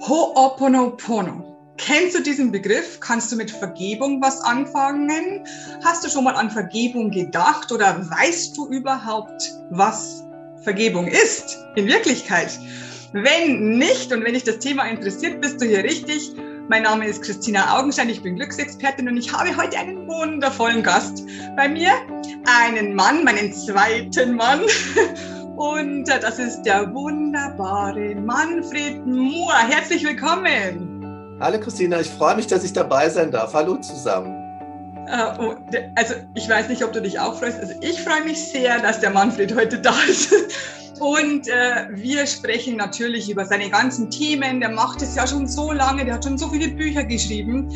Ho'oponopono. Kennst du diesen Begriff? Kannst du mit Vergebung was anfangen? Hast du schon mal an Vergebung gedacht oder weißt du überhaupt, was Vergebung ist in Wirklichkeit? Wenn nicht und wenn dich das Thema interessiert, bist du hier richtig. Mein Name ist Christina Augenstein, ich bin Glücksexpertin und ich habe heute einen wundervollen Gast bei mir. Einen Mann, meinen zweiten Mann. Und das ist der wunderbare Manfred Mohr. Herzlich willkommen. Hallo Christina, ich freue mich, dass ich dabei sein darf. Hallo zusammen. Äh, oh, also ich weiß nicht, ob du dich auch freust. Also ich freue mich sehr, dass der Manfred heute da ist. Und äh, wir sprechen natürlich über seine ganzen Themen. Der macht es ja schon so lange, der hat schon so viele Bücher geschrieben,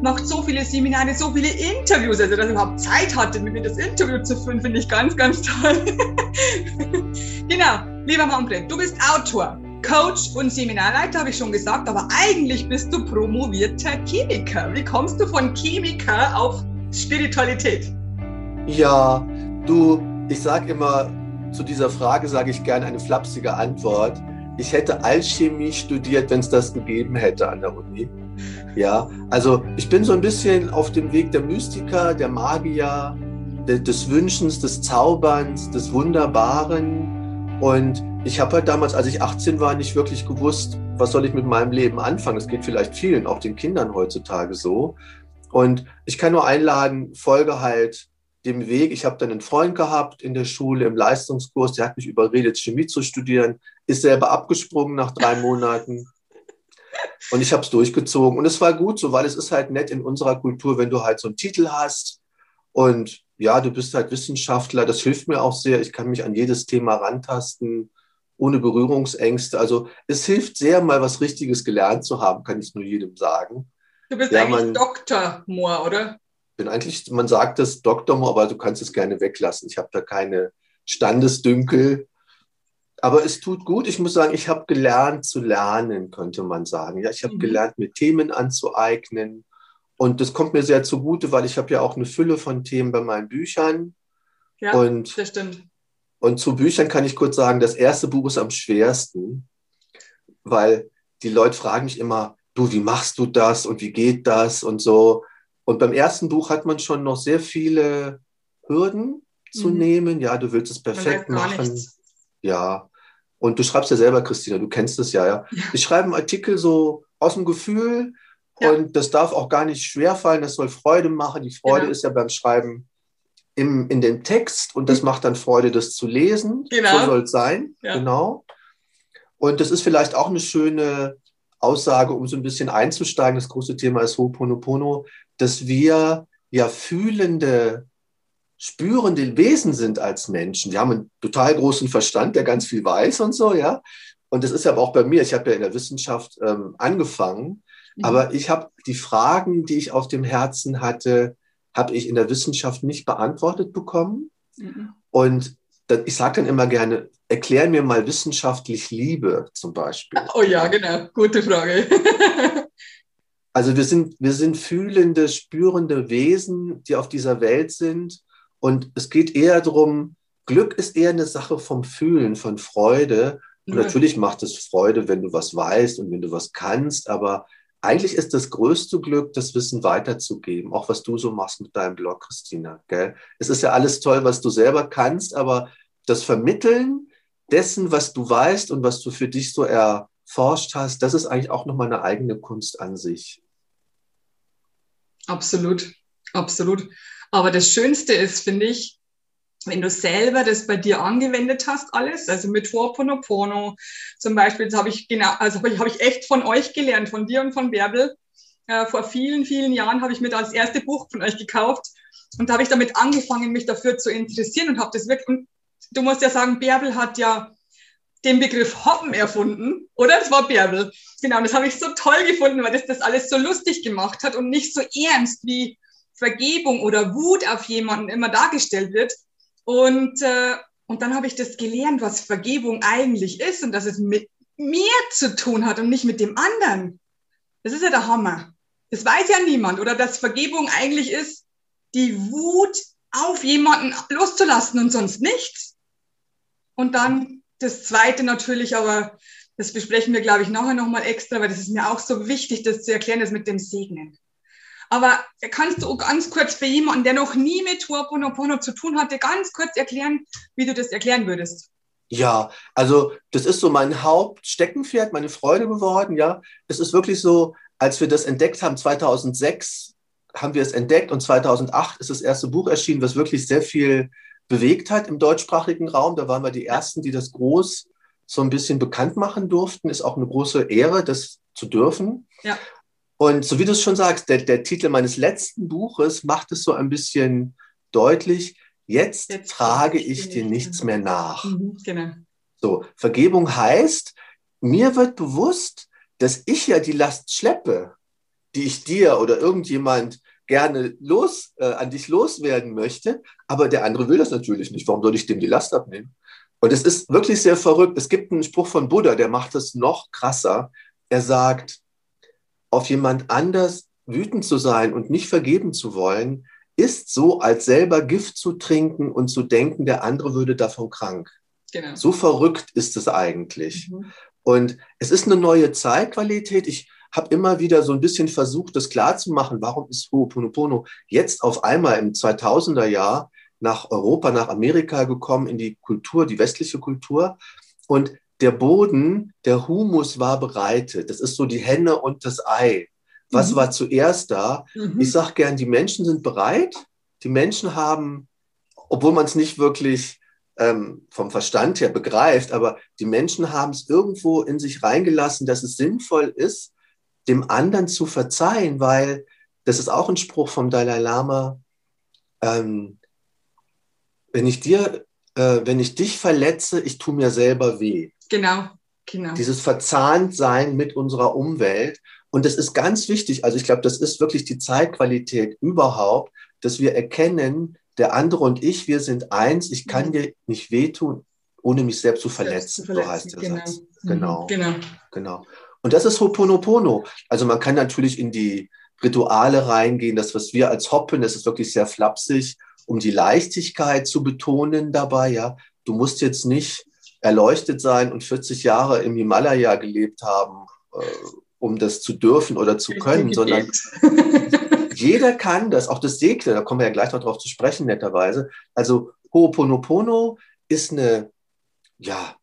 macht so viele Seminare, so viele Interviews. Also, dass er überhaupt Zeit hatte, mit mir das Interview zu führen, finde ich ganz, ganz toll. genau, lieber Manfred, du bist Autor, Coach und Seminarleiter, habe ich schon gesagt, aber eigentlich bist du promovierter Chemiker. Wie kommst du von Chemiker auf Spiritualität? Ja, du, ich sage immer, zu dieser Frage sage ich gerne eine flapsige Antwort. Ich hätte Alchemie studiert, wenn es das gegeben hätte an der Uni. Ja, also ich bin so ein bisschen auf dem Weg der Mystiker, der Magier, des Wünschens, des Zauberns, des Wunderbaren. Und ich habe halt damals, als ich 18 war, nicht wirklich gewusst, was soll ich mit meinem Leben anfangen. Es geht vielleicht vielen, auch den Kindern heutzutage so. Und ich kann nur einladen, folge halt dem Weg. Ich habe dann einen Freund gehabt in der Schule im Leistungskurs, der hat mich überredet, Chemie zu studieren, ist selber abgesprungen nach drei Monaten. Und ich habe es durchgezogen. Und es war gut so, weil es ist halt nett in unserer Kultur, wenn du halt so einen Titel hast. Und ja, du bist halt Wissenschaftler. Das hilft mir auch sehr. Ich kann mich an jedes Thema rantasten, ohne Berührungsängste. Also es hilft sehr, mal was Richtiges gelernt zu haben, kann ich nur jedem sagen. Du bist ja, eigentlich man, Dr. Moore, oder? bin eigentlich, man sagt das Doktor, aber du kannst es gerne weglassen. Ich habe da keine Standesdünkel. Aber es tut gut. Ich muss sagen, ich habe gelernt zu lernen, könnte man sagen. Ja, ich habe mhm. gelernt, mir Themen anzueignen. Und das kommt mir sehr zugute, weil ich habe ja auch eine Fülle von Themen bei meinen Büchern. Ja, und, das stimmt. Und zu Büchern kann ich kurz sagen, das erste Buch ist am schwersten, weil die Leute fragen mich immer, du, wie machst du das und wie geht das und so. Und beim ersten Buch hat man schon noch sehr viele Hürden zu mhm. nehmen. Ja, du willst es perfekt machen. Nichts. Ja. Und du schreibst ja selber, Christina, du kennst es ja, ja. Ich schreibe einen Artikel so aus dem Gefühl ja. und das darf auch gar nicht schwer fallen. Das soll Freude machen. Die Freude genau. ist ja beim Schreiben im, in dem Text und das mhm. macht dann Freude, das zu lesen. Genau. So soll es sein. Ja. Genau. Und das ist vielleicht auch eine schöne Aussage, um so ein bisschen einzusteigen. Das große Thema ist Ho'oponopono dass wir ja fühlende, spürende Wesen sind als Menschen. Wir haben einen total großen Verstand, der ganz viel weiß und so, ja. Und das ist aber auch bei mir. Ich habe ja in der Wissenschaft ähm, angefangen, mhm. aber ich habe die Fragen, die ich auf dem Herzen hatte, habe ich in der Wissenschaft nicht beantwortet bekommen. Mhm. Und ich sage dann immer gerne, erklär mir mal wissenschaftlich Liebe zum Beispiel. Oh ja, genau, gute Frage. Also wir sind, wir sind fühlende, spürende Wesen, die auf dieser Welt sind. Und es geht eher darum, Glück ist eher eine Sache vom Fühlen, von Freude. Und ja. natürlich macht es Freude, wenn du was weißt und wenn du was kannst. Aber eigentlich ist das größte Glück, das Wissen weiterzugeben. Auch was du so machst mit deinem Blog, Christina. Gell? Es ist ja alles toll, was du selber kannst, aber das Vermitteln dessen, was du weißt und was du für dich so erforscht hast, das ist eigentlich auch nochmal eine eigene Kunst an sich. Absolut, absolut. Aber das Schönste ist, finde ich, wenn du selber das bei dir angewendet hast, alles, also mit Ho'oponopono zum Beispiel, das habe ich genau, also habe ich echt von euch gelernt, von dir und von Bärbel. Äh, vor vielen, vielen Jahren habe ich mir das erste Buch von euch gekauft und da habe ich damit angefangen, mich dafür zu interessieren und habe das wirklich, und du musst ja sagen, Bärbel hat ja den Begriff Hoppen erfunden, oder? Das war Bärbel. Genau, das habe ich so toll gefunden, weil das das alles so lustig gemacht hat und nicht so ernst wie Vergebung oder Wut auf jemanden immer dargestellt wird. Und, äh, und dann habe ich das gelernt, was Vergebung eigentlich ist und dass es mit mir zu tun hat und nicht mit dem anderen. Das ist ja der Hammer. Das weiß ja niemand. Oder dass Vergebung eigentlich ist, die Wut auf jemanden loszulassen und sonst nichts. Und dann das zweite natürlich aber, Das besprechen wir, glaube ich, nachher nochmal extra, weil das ist mir auch so wichtig, das zu erklären, das mit dem Segnen. Aber kannst du ganz kurz für jemanden, der noch nie mit Ho'oponopono zu tun hatte, ganz kurz erklären, wie du das erklären würdest? Ja, also das ist so mein Hauptsteckenpferd, meine Freude geworden. Ja, es ist wirklich so, als wir das entdeckt haben, 2006 haben wir es entdeckt und 2008 ist das erste Buch erschienen, was wirklich sehr viel bewegt hat im deutschsprachigen Raum. Da waren wir die Ersten, die das groß so ein bisschen bekannt machen durften. Ist auch eine große Ehre, das zu dürfen. Ja. Und so wie du es schon sagst, der, der Titel meines letzten Buches macht es so ein bisschen deutlich. Jetzt, Jetzt trage ich dir nichts mehr nach. Mhm, genau. So, Vergebung heißt, mir wird bewusst, dass ich ja die Last schleppe, die ich dir oder irgendjemand gerne los, äh, an dich loswerden möchte, aber der andere will das natürlich nicht. Warum soll ich dem die Last abnehmen? Und es ist wirklich sehr verrückt. Es gibt einen Spruch von Buddha, der macht es noch krasser. Er sagt, auf jemand anders wütend zu sein und nicht vergeben zu wollen, ist so, als selber Gift zu trinken und zu denken, der andere würde davon krank. Genau. So verrückt ist es eigentlich. Mhm. Und es ist eine neue Zeitqualität. Ich habe immer wieder so ein bisschen versucht, das klarzumachen. Warum ist Ho'oponopono jetzt auf einmal im 2000er Jahr nach Europa, nach Amerika gekommen, in die Kultur, die westliche Kultur? Und der Boden, der Humus war bereitet. Das ist so die Henne und das Ei. Was mhm. war zuerst da? Mhm. Ich sage gern, die Menschen sind bereit. Die Menschen haben, obwohl man es nicht wirklich ähm, vom Verstand her begreift, aber die Menschen haben es irgendwo in sich reingelassen, dass es sinnvoll ist, dem anderen zu verzeihen, weil das ist auch ein Spruch vom Dalai Lama. Ähm, wenn ich dir, äh, wenn ich dich verletze, ich tue mir selber weh. Genau, genau. Dieses Verzahntsein mit unserer Umwelt. Und das ist ganz wichtig. Also ich glaube, das ist wirklich die Zeitqualität überhaupt, dass wir erkennen, der andere und ich, wir sind eins. Ich kann mhm. dir nicht wehtun, ohne mich selbst zu verletzen. Selbst zu verletzen. So heißt der genau. Satz. Mhm. Genau. genau. Und das ist Ho'oponopono. Also man kann natürlich in die Rituale reingehen. Das, was wir als Hoppen, das ist wirklich sehr flapsig, um die Leichtigkeit zu betonen dabei. Ja, du musst jetzt nicht erleuchtet sein und 40 Jahre im Himalaya gelebt haben, äh, um das zu dürfen oder zu können, sondern jeder kann das, auch das Segnen, da kommen wir ja gleich noch drauf zu sprechen, netterweise. Also Ho'oponopono ist eine, ja,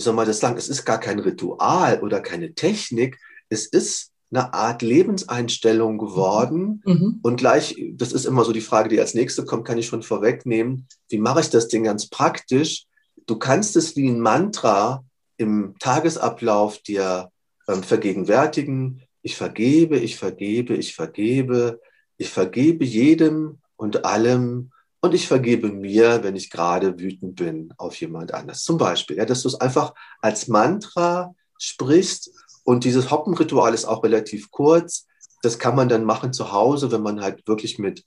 wie soll man das sagen, es ist gar kein Ritual oder keine Technik, es ist eine Art Lebenseinstellung geworden. Mhm. Und gleich, das ist immer so die Frage, die als nächste kommt, kann ich schon vorwegnehmen, wie mache ich das Ding ganz praktisch? Du kannst es wie ein Mantra im Tagesablauf dir ähm, vergegenwärtigen. Ich vergebe, ich vergebe, ich vergebe, ich vergebe jedem und allem und ich vergebe mir, wenn ich gerade wütend bin auf jemand anders. Zum Beispiel, ja, dass du es einfach als Mantra sprichst und dieses Hoppenritual ist auch relativ kurz. Das kann man dann machen zu Hause, wenn man halt wirklich mit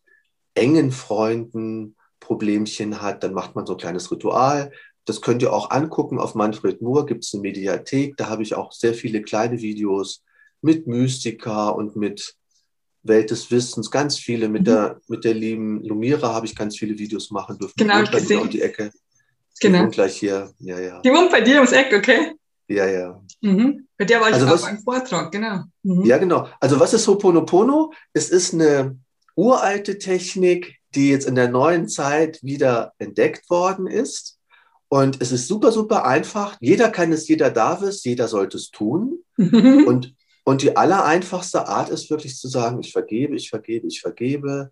engen Freunden Problemchen hat, dann macht man so ein kleines Ritual. Das könnt ihr auch angucken. Auf Manfred Moore gibt es eine Mediathek. Da habe ich auch sehr viele kleine Videos mit Mystika und mit Welt des Wissens, ganz viele. Mit, mhm. der, mit der lieben Lumira habe ich ganz viele Videos machen dürfen. Genau, ich gesehen. Um die Ecke. Genau. Und gleich hier. Ja, ja. Die wohnt bei dir ums Eck, okay? Ja, ja. Mhm. Bei der war ich also auch beim Vortrag, genau. Mhm. Ja, genau. Also was ist Ho'oponopono? Es ist eine uralte Technik, die jetzt in der neuen Zeit wieder entdeckt worden ist. Und es ist super, super einfach. Jeder kann es, jeder darf es, jeder sollte es tun. und und die allereinfachste Art ist wirklich zu sagen, ich vergebe, ich vergebe, ich vergebe.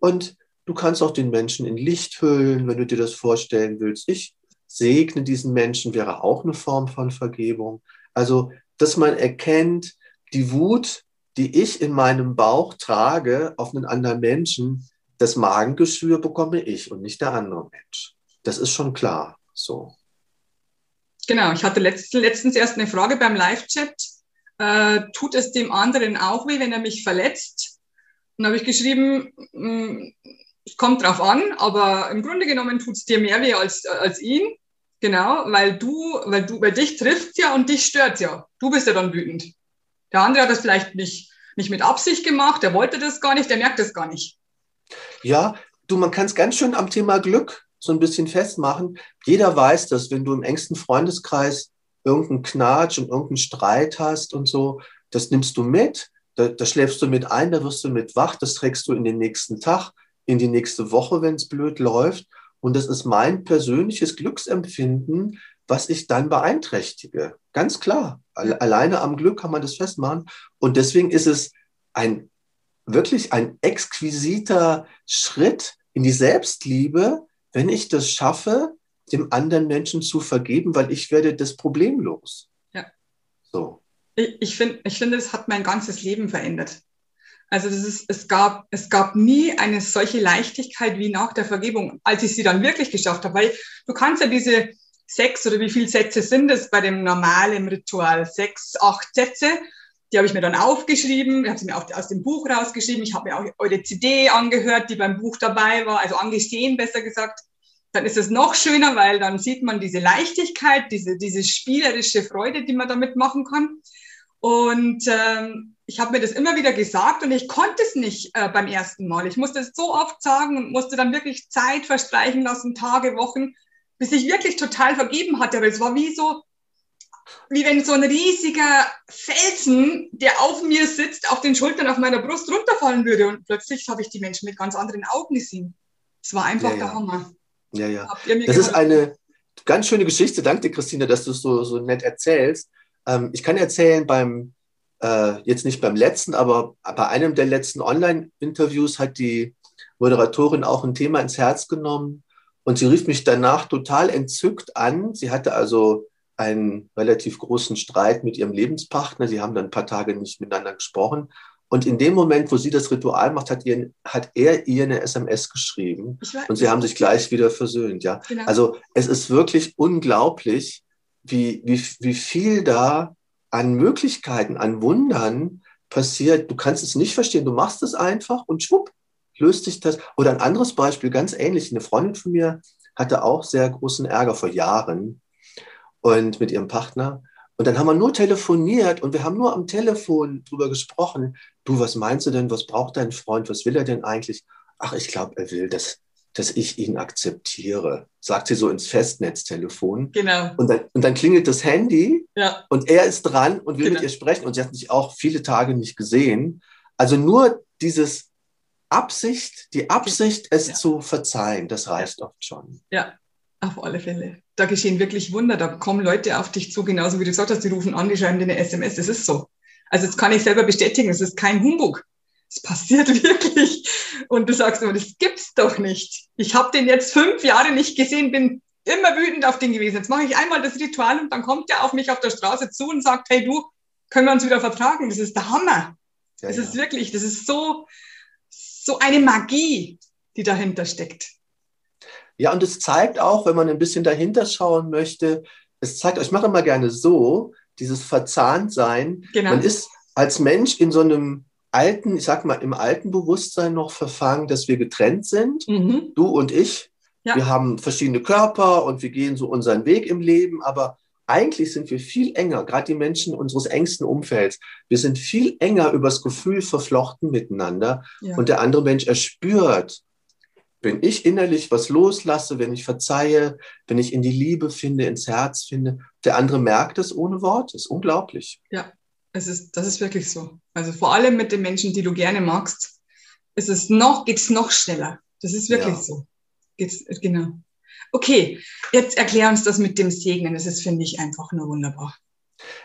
Und du kannst auch den Menschen in Licht hüllen, wenn du dir das vorstellen willst. Ich segne diesen Menschen, wäre auch eine Form von Vergebung. Also, dass man erkennt, die Wut, die ich in meinem Bauch trage auf einen anderen Menschen, das Magengeschwür bekomme ich und nicht der andere Mensch. Das ist schon klar so. Genau, ich hatte letztens erst eine Frage beim Live-Chat äh, tut es dem anderen auch weh, wenn er mich verletzt? Und habe ich geschrieben, mm, es kommt drauf an, aber im Grunde genommen tut es dir mehr weh als, als ihn. Genau, weil du, weil du, weil dich trifft ja und dich stört ja. Du bist ja dann wütend. Der andere hat das vielleicht nicht, nicht mit Absicht gemacht, der wollte das gar nicht, der merkt das gar nicht. Ja, du, man kann es ganz schön am Thema Glück so ein bisschen festmachen. Jeder weiß, dass wenn du im engsten Freundeskreis irgendeinen Knatsch und irgendeinen Streit hast und so, das nimmst du mit, da, da schläfst du mit ein, da wirst du mit wach, das trägst du in den nächsten Tag, in die nächste Woche, wenn es blöd läuft. Und das ist mein persönliches Glücksempfinden, was ich dann beeinträchtige. Ganz klar. Alleine am Glück kann man das festmachen. Und deswegen ist es ein wirklich ein exquisiter Schritt in die Selbstliebe, wenn ich das schaffe, dem anderen Menschen zu vergeben, weil ich werde das Problem los. Ja. So. Ich, ich finde, ich finde, es hat mein ganzes Leben verändert. Also das ist, es gab, es gab nie eine solche Leichtigkeit wie nach der Vergebung, als ich sie dann wirklich geschafft habe. Weil du kannst ja diese sechs oder wie viele Sätze sind es bei dem normalen Ritual? Sechs, acht Sätze. Die habe ich mir dann aufgeschrieben, ich habe sie mir aus dem Buch rausgeschrieben, ich habe mir auch eure CD angehört, die beim Buch dabei war, also angesehen, besser gesagt. Dann ist es noch schöner, weil dann sieht man diese Leichtigkeit, diese, diese spielerische Freude, die man damit machen kann. Und ähm, ich habe mir das immer wieder gesagt und ich konnte es nicht äh, beim ersten Mal. Ich musste es so oft sagen und musste dann wirklich Zeit verstreichen lassen, Tage, Wochen, bis ich wirklich total vergeben hatte. Aber es war wie so, wie wenn so ein riesiger Felsen, der auf mir sitzt, auf den Schultern, auf meiner Brust runterfallen würde. Und plötzlich habe ich die Menschen mit ganz anderen Augen gesehen. Es war einfach ja, der ja. Hammer. Ja, ja. Das ist eine ganz schöne Geschichte. Danke dir, Christine, dass du es so, so nett erzählst. Ähm, ich kann erzählen, beim, äh, jetzt nicht beim letzten, aber bei einem der letzten Online-Interviews hat die Moderatorin auch ein Thema ins Herz genommen und sie rief mich danach total entzückt an. Sie hatte also einen relativ großen Streit mit ihrem Lebenspartner. Sie haben dann ein paar Tage nicht miteinander gesprochen. Und in dem Moment, wo sie das Ritual macht, hat, ihr, hat er ihr eine SMS geschrieben und sie haben sich gleich wieder versöhnt. Ja? Genau. Also es ist wirklich unglaublich, wie, wie, wie viel da an Möglichkeiten, an Wundern passiert. Du kannst es nicht verstehen. Du machst es einfach und schwupp, löst sich das. Oder ein anderes Beispiel, ganz ähnlich. Eine Freundin von mir hatte auch sehr großen Ärger vor Jahren und mit ihrem Partner. Und dann haben wir nur telefoniert und wir haben nur am Telefon drüber gesprochen. Du, was meinst du denn? Was braucht dein Freund? Was will er denn eigentlich? Ach, ich glaube, er will, dass, dass ich ihn akzeptiere, sagt sie so ins Festnetztelefon. Genau. Und dann, und dann klingelt das Handy ja. und er ist dran und will genau. mit ihr sprechen und sie hat sich auch viele Tage nicht gesehen. Also nur dieses Absicht, die Absicht, es ja. zu verzeihen, das reicht oft schon. Ja, auf alle Fälle. Da geschehen wirklich Wunder. Da kommen Leute auf dich zu, genauso wie du gesagt hast, die rufen an, die schreiben dir eine SMS. Das ist so. Also das kann ich selber bestätigen. Es ist kein Humbug. Es passiert wirklich. Und du sagst immer, das gibt's doch nicht. Ich habe den jetzt fünf Jahre nicht gesehen, bin immer wütend auf den gewesen. Jetzt mache ich einmal das Ritual und dann kommt er auf mich auf der Straße zu und sagt, hey du, können wir uns wieder vertragen? Das ist der Hammer. Ja, das ja. ist wirklich, das ist so, so eine Magie, die dahinter steckt. Ja, und es zeigt auch, wenn man ein bisschen dahinter schauen möchte, es zeigt, ich mache immer gerne so, dieses Verzahntsein. Genau. Man ist als Mensch in so einem alten, ich sag mal, im alten Bewusstsein noch verfangen, dass wir getrennt sind, mhm. du und ich. Ja. Wir haben verschiedene Körper und wir gehen so unseren Weg im Leben, aber eigentlich sind wir viel enger, gerade die Menschen unseres engsten Umfelds. Wir sind viel enger übers Gefühl verflochten miteinander ja. und der andere Mensch erspürt, wenn ich innerlich was loslasse, wenn ich verzeihe, wenn ich in die Liebe finde, ins Herz finde, der andere merkt es ohne Worte. Ist unglaublich. Ja, es ist, das ist wirklich so. Also vor allem mit den Menschen, die du gerne magst, ist es noch, geht es noch schneller. Das ist wirklich ja. so. Geht's, genau. Okay, jetzt erklär uns das mit dem Segnen. Das ist, finde ich, einfach nur wunderbar.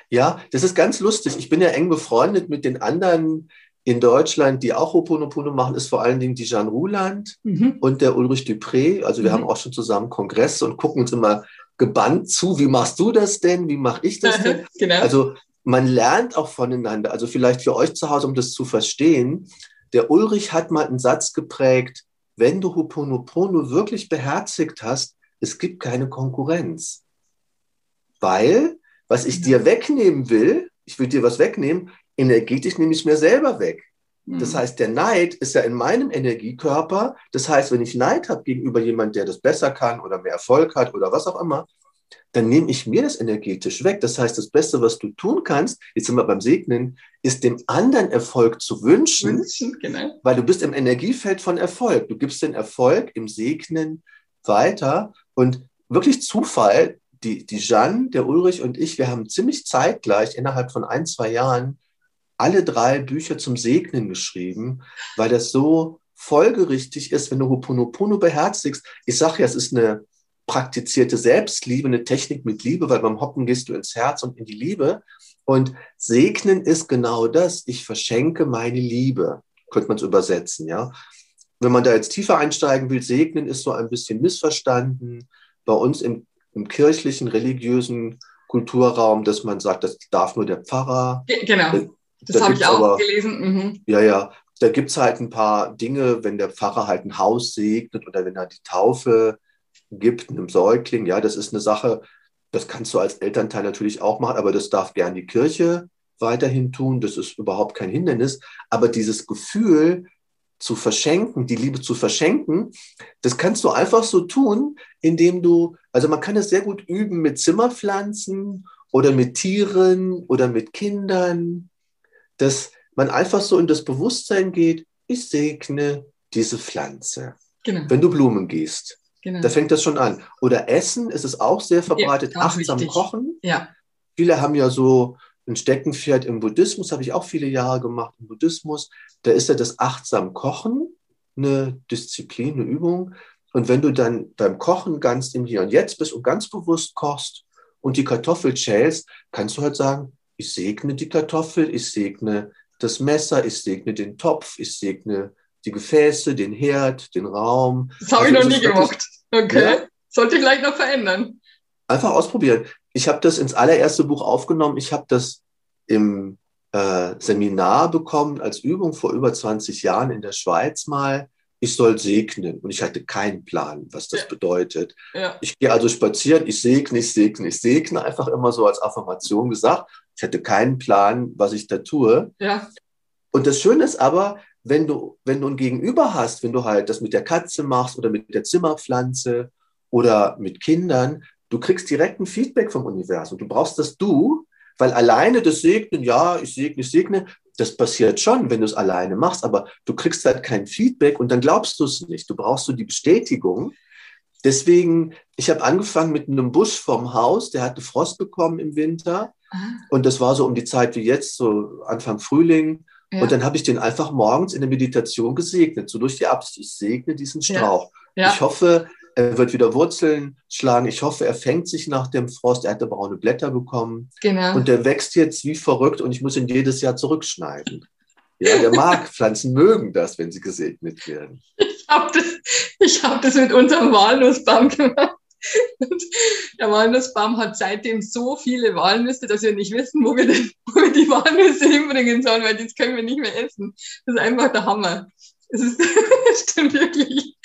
Ja, das ist ganz lustig. Ich bin ja eng befreundet mit den anderen in Deutschland, die auch Ho'oponopono machen, ist vor allen Dingen die Jeanne Ruland mhm. und der Ulrich Dupré. Also wir mhm. haben auch schon zusammen Kongresse und gucken uns immer gebannt zu, wie machst du das denn, wie mache ich das denn? genau. Also man lernt auch voneinander. Also vielleicht für euch zu Hause, um das zu verstehen, der Ulrich hat mal einen Satz geprägt, wenn du Ho'oponopono wirklich beherzigt hast, es gibt keine Konkurrenz. Weil, was ich dir wegnehmen will, ich will dir was wegnehmen, energetisch nehme ich mir selber weg. Das mhm. heißt, der Neid ist ja in meinem Energiekörper. Das heißt, wenn ich Neid habe gegenüber jemand, der das besser kann oder mehr Erfolg hat oder was auch immer, dann nehme ich mir das energetisch weg. Das heißt, das Beste, was du tun kannst, jetzt sind wir beim Segnen, ist dem anderen Erfolg zu wünschen, wünschen genau. weil du bist im Energiefeld von Erfolg. Du gibst den Erfolg im Segnen weiter und wirklich Zufall, die, die Jeanne, der Ulrich und ich, wir haben ziemlich zeitgleich innerhalb von ein, zwei Jahren alle drei Bücher zum Segnen geschrieben, weil das so folgerichtig ist, wenn du Hoponopono beherzigst. Ich sage ja, es ist eine praktizierte Selbstliebe, eine Technik mit Liebe, weil beim Hoppen gehst du ins Herz und in die Liebe. Und segnen ist genau das. Ich verschenke meine Liebe, könnte man es übersetzen, ja. Wenn man da jetzt tiefer einsteigen will, segnen ist so ein bisschen missverstanden. Bei uns im, im kirchlichen, religiösen Kulturraum, dass man sagt, das darf nur der Pfarrer. Genau. Das da habe ich auch aber, gelesen. Mhm. Ja, ja. Da gibt es halt ein paar Dinge, wenn der Pfarrer halt ein Haus segnet oder wenn er die Taufe gibt, einem Säugling. Ja, das ist eine Sache, das kannst du als Elternteil natürlich auch machen, aber das darf gern die Kirche weiterhin tun. Das ist überhaupt kein Hindernis. Aber dieses Gefühl zu verschenken, die Liebe zu verschenken, das kannst du einfach so tun, indem du, also man kann es sehr gut üben mit Zimmerpflanzen oder mit Tieren oder mit Kindern, dass man einfach so in das Bewusstsein geht, ich segne diese Pflanze. Genau. Wenn du Blumen gießt, genau. da fängt das schon an. Oder Essen ist es auch sehr verbreitet, ja, achtsam wichtig. kochen. Ja. Viele haben ja so ein Steckenpferd im Buddhismus, habe ich auch viele Jahre gemacht im Buddhismus. Da ist ja das achtsam Kochen eine Disziplin, eine Übung. Und wenn du dann beim Kochen ganz im Hier und Jetzt bist und ganz bewusst kochst und die Kartoffel schälst, kannst du halt sagen, ich segne die Kartoffel, ich segne das Messer, ich segne den Topf, ich segne die Gefäße, den Herd, den Raum. Das habe also ich noch nie gemacht. Okay. Ja? Sollte ich gleich noch verändern. Einfach ausprobieren. Ich habe das ins allererste Buch aufgenommen. Ich habe das im äh, Seminar bekommen als Übung vor über 20 Jahren in der Schweiz mal. Ich soll segnen und ich hatte keinen Plan, was das ja. bedeutet. Ja. Ich gehe also spazieren, ich segne, ich segne, ich segne, einfach immer so als Affirmation gesagt. Ich hatte keinen Plan, was ich da tue. Ja. Und das Schöne ist aber, wenn du, wenn du ein Gegenüber hast, wenn du halt das mit der Katze machst oder mit der Zimmerpflanze oder mit Kindern, du kriegst direkt ein Feedback vom Universum. Du brauchst das Du, weil alleine das Segnen, ja, ich segne, ich segne, das passiert schon, wenn du es alleine machst, aber du kriegst halt kein Feedback und dann glaubst du es nicht. Du brauchst so die Bestätigung. Deswegen, ich habe angefangen mit einem Busch vom Haus, der hatte Frost bekommen im Winter. Und das war so um die Zeit wie jetzt, so Anfang Frühling. Ja. Und dann habe ich den einfach morgens in der Meditation gesegnet, so durch die Absicht. Ich segne diesen Strauch. Ja. Ja. Ich hoffe, er wird wieder Wurzeln schlagen. Ich hoffe, er fängt sich nach dem Frost. Er hatte braune Blätter bekommen. Genau. Und der wächst jetzt wie verrückt und ich muss ihn jedes Jahr zurückschneiden. Ja, der mag, Pflanzen mögen das, wenn sie gesegnet werden. Ich habe das, hab das mit unserem Walnussbaum gemacht. Der Walnussbaum hat seitdem so viele Walnüsse, dass wir nicht wissen, wo wir, denn, wo wir die Walnüsse hinbringen sollen, weil das können wir nicht mehr essen. Das ist einfach der Hammer. Es ist, stimmt wirklich.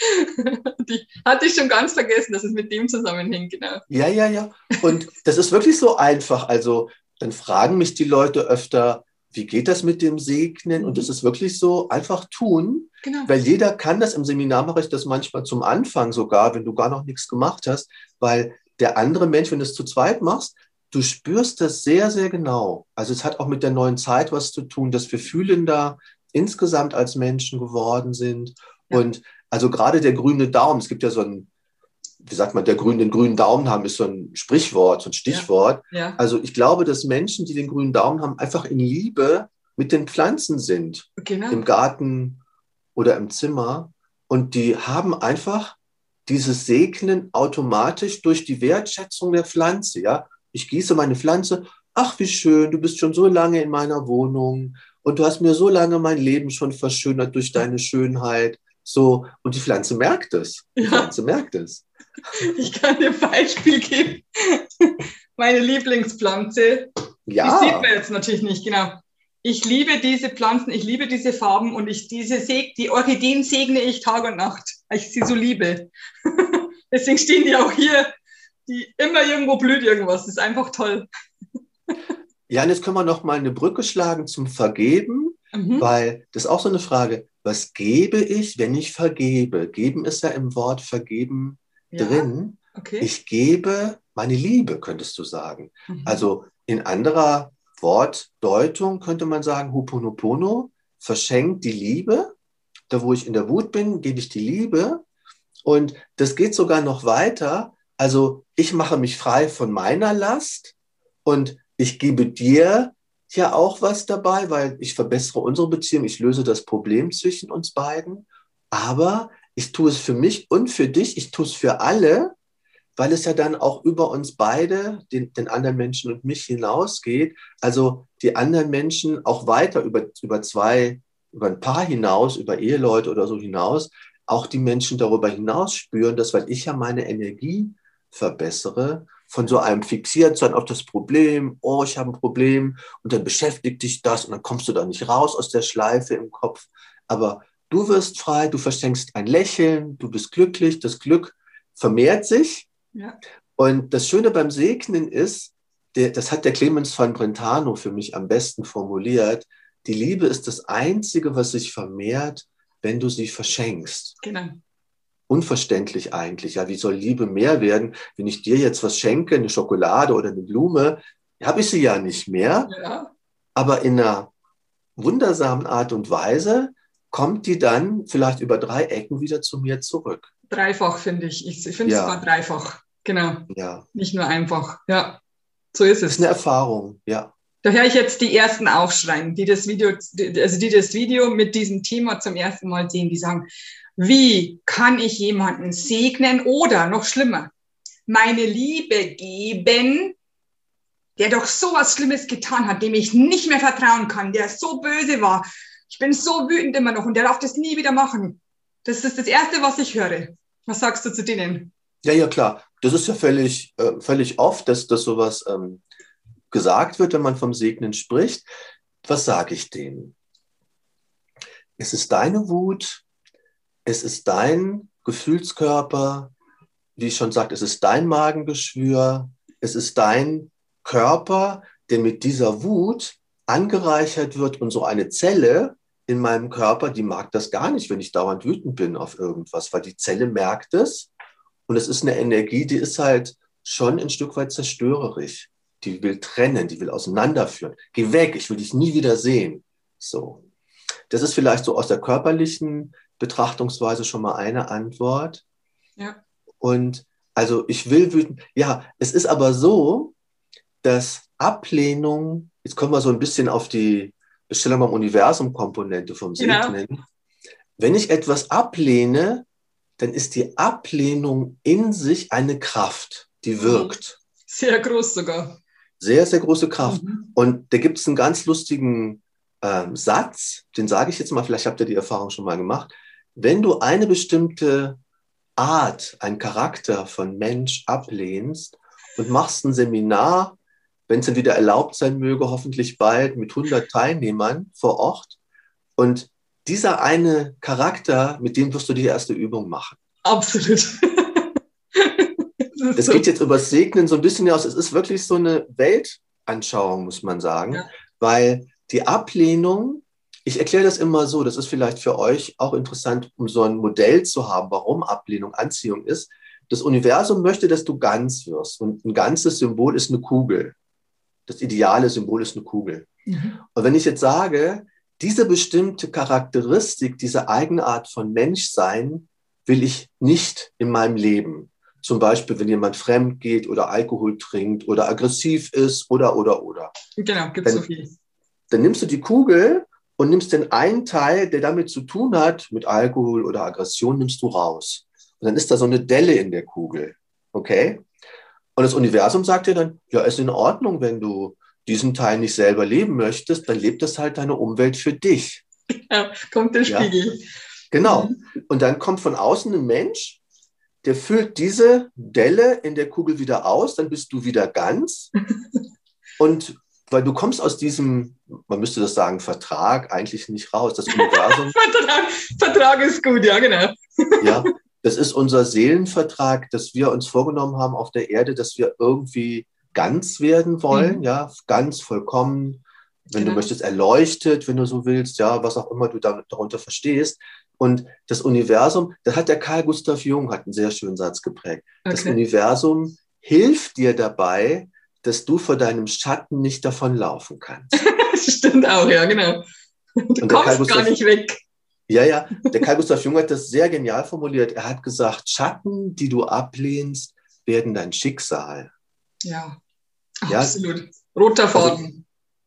Die hatte ich schon ganz vergessen, dass es mit dem zusammenhängt, genau. Ja, ja, ja. Und das ist wirklich so einfach. Also dann fragen mich die Leute öfter, wie geht das mit dem Segnen? Und das ist wirklich so, einfach tun. Genau. Weil jeder kann das. Im Seminar mache ich das manchmal zum Anfang sogar, wenn du gar noch nichts gemacht hast, weil der andere Mensch, wenn du es zu zweit machst, du spürst das sehr, sehr genau. Also es hat auch mit der neuen Zeit was zu tun, dass wir fühlender insgesamt als Menschen geworden sind. Ja. Und also gerade der grüne Daumen, es gibt ja so ein, wie sagt man, der grüne, den grünen Daumen haben, ist so ein Sprichwort, so ein Stichwort. Ja. Ja. Also ich glaube, dass Menschen, die den grünen Daumen haben, einfach in Liebe mit den Pflanzen sind. Genau. Im Garten oder im Zimmer. Und die haben einfach dieses Segnen automatisch durch die Wertschätzung der Pflanze. Ja, ich gieße meine Pflanze. Ach, wie schön, du bist schon so lange in meiner Wohnung und du hast mir so lange mein Leben schon verschönert durch deine Schönheit. So, und die Pflanze merkt es. Die ja. Pflanze merkt es. Ich kann dir ein Beispiel geben. Meine Lieblingspflanze. Ja. Die sieht man jetzt natürlich nicht, genau. Ich liebe diese Pflanzen, ich liebe diese Farben und ich diese Seg die Orchideen segne ich Tag und Nacht, weil ich sie so liebe. Deswegen stehen die auch hier, die immer irgendwo blüht irgendwas. Das ist einfach toll. Ja, und jetzt können wir noch mal eine Brücke schlagen zum Vergeben, mhm. weil das ist auch so eine Frage. Was gebe ich, wenn ich vergebe? Geben ist ja im Wort vergeben ja. drin. Okay. Ich gebe meine Liebe, könntest du sagen. Mhm. Also in anderer Wortdeutung könnte man sagen, Hoponopono verschenkt die Liebe. Da, wo ich in der Wut bin, gebe ich die Liebe. Und das geht sogar noch weiter. Also ich mache mich frei von meiner Last und ich gebe dir ja auch was dabei, weil ich verbessere unsere Beziehung, ich löse das Problem zwischen uns beiden. Aber ich tue es für mich und für dich, ich tue es für alle, weil es ja dann auch über uns beide, den, den anderen Menschen und mich hinausgeht. Also die anderen Menschen auch weiter über, über zwei, über ein Paar hinaus, über Eheleute oder so hinaus, auch die Menschen darüber hinaus spüren, dass weil ich ja meine Energie verbessere, von so einem fixiert sein auf das Problem, oh, ich habe ein Problem und dann beschäftigt dich das und dann kommst du da nicht raus aus der Schleife im Kopf. Aber du wirst frei, du verschenkst ein Lächeln, du bist glücklich, das Glück vermehrt sich. Ja. Und das Schöne beim Segnen ist, der, das hat der Clemens von Brentano für mich am besten formuliert, die Liebe ist das Einzige, was sich vermehrt, wenn du sie verschenkst. Genau unverständlich eigentlich. Ja, wie soll Liebe mehr werden, wenn ich dir jetzt was schenke, eine Schokolade oder eine Blume, habe ich sie ja nicht mehr. Ja. Aber in einer wundersamen Art und Weise kommt die dann vielleicht über drei Ecken wieder zu mir zurück. Dreifach finde ich. Ich finde es ja. sogar dreifach. Genau. Ja. Nicht nur einfach. Ja. So ist es. Das ist eine Erfahrung, ja. Da höre ich jetzt die ersten aufschreien, die das Video, also die das Video mit diesem Thema zum ersten Mal sehen, die sagen, wie kann ich jemanden segnen oder noch schlimmer, meine Liebe geben, der doch so was Schlimmes getan hat, dem ich nicht mehr vertrauen kann, der so böse war. Ich bin so wütend immer noch und der darf das nie wieder machen. Das ist das Erste, was ich höre. Was sagst du zu denen? Ja, ja, klar. Das ist ja völlig, äh, völlig oft, dass, dass sowas ähm, gesagt wird, wenn man vom Segnen spricht. Was sage ich denen? Es ist deine Wut, es ist dein Gefühlskörper, wie ich schon sagte, es ist dein Magengeschwür, es ist dein Körper, der mit dieser Wut angereichert wird und so eine Zelle in meinem Körper, die mag das gar nicht, wenn ich dauernd wütend bin auf irgendwas, weil die Zelle merkt es und es ist eine Energie, die ist halt schon ein Stück weit zerstörerisch. Die will trennen, die will auseinanderführen. Geh weg, ich will dich nie wieder sehen. So. Das ist vielleicht so aus der körperlichen Betrachtungsweise schon mal eine Antwort. Ja. Und also ich will wütend. Ja, es ist aber so, dass Ablehnung, jetzt kommen wir so ein bisschen auf die Bestellung am Universum-Komponente vom genau. Segnen. Genau. Wenn ich etwas ablehne, dann ist die Ablehnung in sich eine Kraft, die mhm. wirkt. Sehr groß sogar. Sehr, sehr große Kraft. Mhm. Und da gibt es einen ganz lustigen ähm, Satz, den sage ich jetzt mal, vielleicht habt ihr die Erfahrung schon mal gemacht wenn du eine bestimmte Art, einen Charakter von Mensch ablehnst und machst ein Seminar, wenn es dann wieder erlaubt sein möge, hoffentlich bald mit 100 Teilnehmern vor Ort. Und dieser eine Charakter, mit dem wirst du die erste Übung machen. Absolut. das, das geht jetzt über das Segnen so ein bisschen aus. Es ist wirklich so eine Weltanschauung, muss man sagen, ja. weil die Ablehnung ich erkläre das immer so, das ist vielleicht für euch auch interessant, um so ein Modell zu haben, warum Ablehnung Anziehung ist. Das Universum möchte, dass du ganz wirst. Und ein ganzes Symbol ist eine Kugel. Das ideale Symbol ist eine Kugel. Mhm. Und wenn ich jetzt sage, diese bestimmte Charakteristik, diese Eigenart von Menschsein will ich nicht in meinem Leben. Zum Beispiel, wenn jemand fremd geht oder Alkohol trinkt oder aggressiv ist oder, oder, oder. Genau, gibt es so viel. Dann nimmst du die Kugel und nimmst den einen Teil, der damit zu tun hat, mit Alkohol oder Aggression, nimmst du raus. Und dann ist da so eine Delle in der Kugel. Okay? Und das Universum sagt dir dann, ja, ist in Ordnung, wenn du diesen Teil nicht selber leben möchtest, dann lebt das halt deine Umwelt für dich. Ja, kommt der Spiegel. Ja? Genau. Mhm. Und dann kommt von außen ein Mensch, der füllt diese Delle in der Kugel wieder aus, dann bist du wieder ganz. Und weil du kommst aus diesem, man müsste das sagen, Vertrag eigentlich nicht raus. Das Universum. Vertrag, Vertrag ist gut, ja, genau. ja, das ist unser Seelenvertrag, dass wir uns vorgenommen haben auf der Erde, dass wir irgendwie ganz werden wollen, mhm. ja, ganz vollkommen, wenn genau. du möchtest, erleuchtet, wenn du so willst, ja, was auch immer du darunter verstehst. Und das Universum, da hat der Karl Gustav Jung hat einen sehr schönen Satz geprägt. Okay. Das Universum hilft dir dabei, dass du vor deinem Schatten nicht davonlaufen kannst. das stimmt auch, ja, genau. Du kommst gar nicht weg. Ja, ja, der Karl Gustav Jung hat das sehr genial formuliert. Er hat gesagt, Schatten, die du ablehnst, werden dein Schicksal. Ja, ja absolut. Roter also Faden. Also,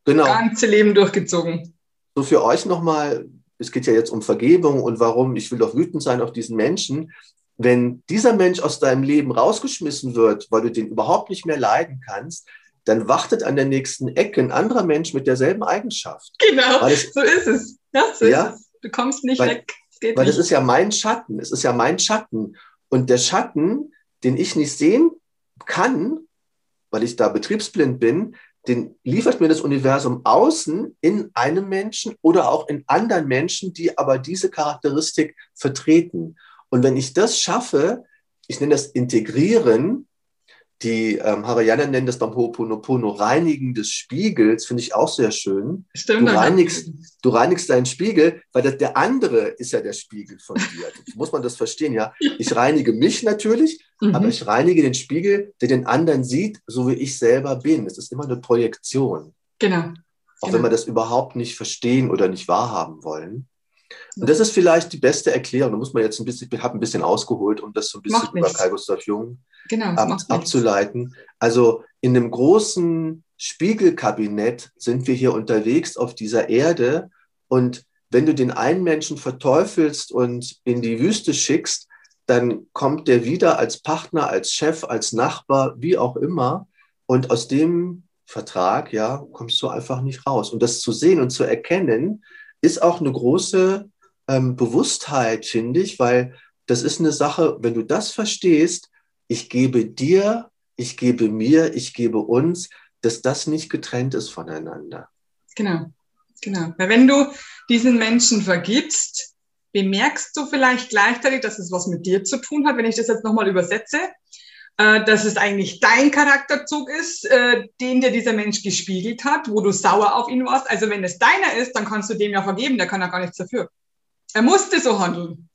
genau. Ganze Leben durchgezogen. So für euch nochmal, es geht ja jetzt um Vergebung und warum ich will doch wütend sein auf diesen Menschen. Wenn dieser Mensch aus deinem Leben rausgeschmissen wird, weil du den überhaupt nicht mehr leiden kannst, dann wartet an der nächsten Ecke ein anderer Mensch mit derselben Eigenschaft. Genau, es, so ist es. Ja, so ja, ist es. Du kommst nicht weil, weg. weil nicht. es ist ja mein Schatten. Es ist ja mein Schatten. Und der Schatten, den ich nicht sehen kann, weil ich da betriebsblind bin, den liefert mir das Universum außen in einem Menschen oder auch in anderen Menschen, die aber diese Charakteristik vertreten. Und wenn ich das schaffe, ich nenne das Integrieren, die ähm, Hawaiianer nennen das beim Ho'oponopono Reinigen des Spiegels, finde ich auch sehr schön. Stimmt. Du reinigst, du reinigst deinen Spiegel, weil das, der andere ist ja der Spiegel von dir. Muss man das verstehen, ja? Ich reinige mich natürlich, mhm. aber ich reinige den Spiegel, der den anderen sieht, so wie ich selber bin. Es ist immer eine Projektion. Genau. Auch genau. wenn wir das überhaupt nicht verstehen oder nicht wahrhaben wollen. Und das ist vielleicht die beste Erklärung. Da muss man jetzt ein bisschen, ich habe ein bisschen ausgeholt, um das so ein bisschen über Karl Gustav Jung genau, ab, abzuleiten. Also in einem großen Spiegelkabinett sind wir hier unterwegs auf dieser Erde. Und wenn du den einen Menschen verteufelst und in die Wüste schickst, dann kommt der wieder als Partner, als Chef, als Nachbar, wie auch immer. Und aus dem Vertrag, ja, kommst du einfach nicht raus. Und das zu sehen und zu erkennen, ist auch eine große ähm, Bewusstheit, finde ich, weil das ist eine Sache, wenn du das verstehst, ich gebe dir, ich gebe mir, ich gebe uns, dass das nicht getrennt ist voneinander. Genau, genau. Weil wenn du diesen Menschen vergibst, bemerkst du vielleicht gleichzeitig, dass es was mit dir zu tun hat, wenn ich das jetzt nochmal übersetze, äh, dass es eigentlich dein Charakterzug ist, äh, den dir dieser Mensch gespiegelt hat, wo du sauer auf ihn warst. Also wenn es deiner ist, dann kannst du dem ja vergeben, der kann ja gar nichts dafür. Er musste so handeln.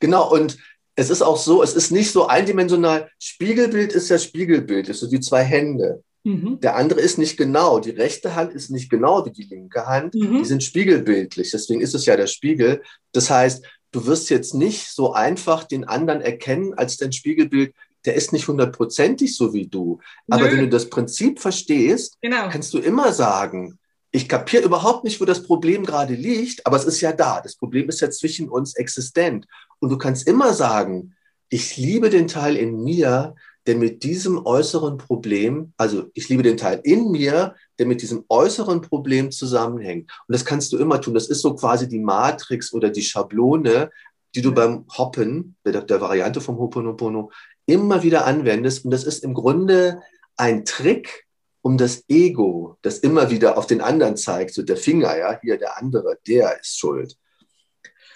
Genau, und es ist auch so, es ist nicht so eindimensional. Spiegelbild ist ja Spiegelbild, ist so wie zwei Hände. Mhm. Der andere ist nicht genau. Die rechte Hand ist nicht genau wie die linke Hand. Mhm. Die sind spiegelbildlich. Deswegen ist es ja der Spiegel. Das heißt, du wirst jetzt nicht so einfach den anderen erkennen als dein Spiegelbild. Der ist nicht hundertprozentig so wie du. Aber Nö. wenn du das Prinzip verstehst, genau. kannst du immer sagen, ich kapiere überhaupt nicht, wo das Problem gerade liegt, aber es ist ja da. Das Problem ist ja zwischen uns existent. Und du kannst immer sagen, ich liebe den Teil in mir, der mit diesem äußeren Problem, also ich liebe den Teil in mir, der mit diesem äußeren Problem zusammenhängt. Und das kannst du immer tun. Das ist so quasi die Matrix oder die Schablone, die du beim Hoppen, der, der Variante vom Hoponopono, immer wieder anwendest. Und das ist im Grunde ein Trick, um das Ego, das immer wieder auf den anderen zeigt, so der Finger, ja, hier der andere, der ist schuld.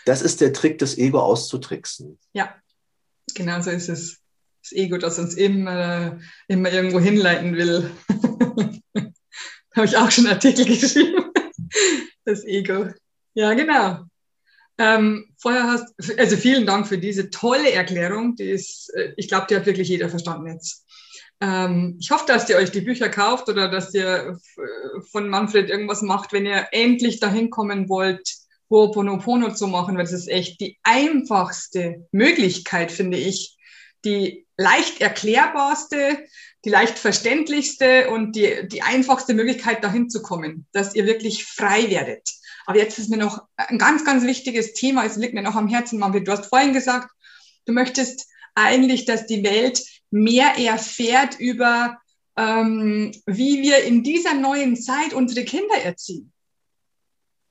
Das ist der Trick, das Ego auszutricksen. Ja, genau so ist es. Das Ego, das uns immer, immer irgendwo hinleiten will. da habe ich auch schon Artikel geschrieben. Das Ego. Ja, genau. Ähm, vorher hast, also vielen Dank für diese tolle Erklärung. Die ist, äh, ich glaube, die hat wirklich jeder verstanden jetzt. Ähm, ich hoffe, dass ihr euch die Bücher kauft oder dass ihr von Manfred irgendwas macht, wenn ihr endlich dahin kommen wollt, Ho'oponopono zu machen, weil es ist echt die einfachste Möglichkeit, finde ich, die leicht erklärbarste, die leicht verständlichste und die, die einfachste Möglichkeit, dahin zu kommen, dass ihr wirklich frei werdet. Aber jetzt ist mir noch ein ganz, ganz wichtiges Thema, es liegt mir noch am Herzen, Manfred. Du hast vorhin gesagt, du möchtest eigentlich, dass die Welt mehr erfährt über, ähm, wie wir in dieser neuen Zeit unsere Kinder erziehen.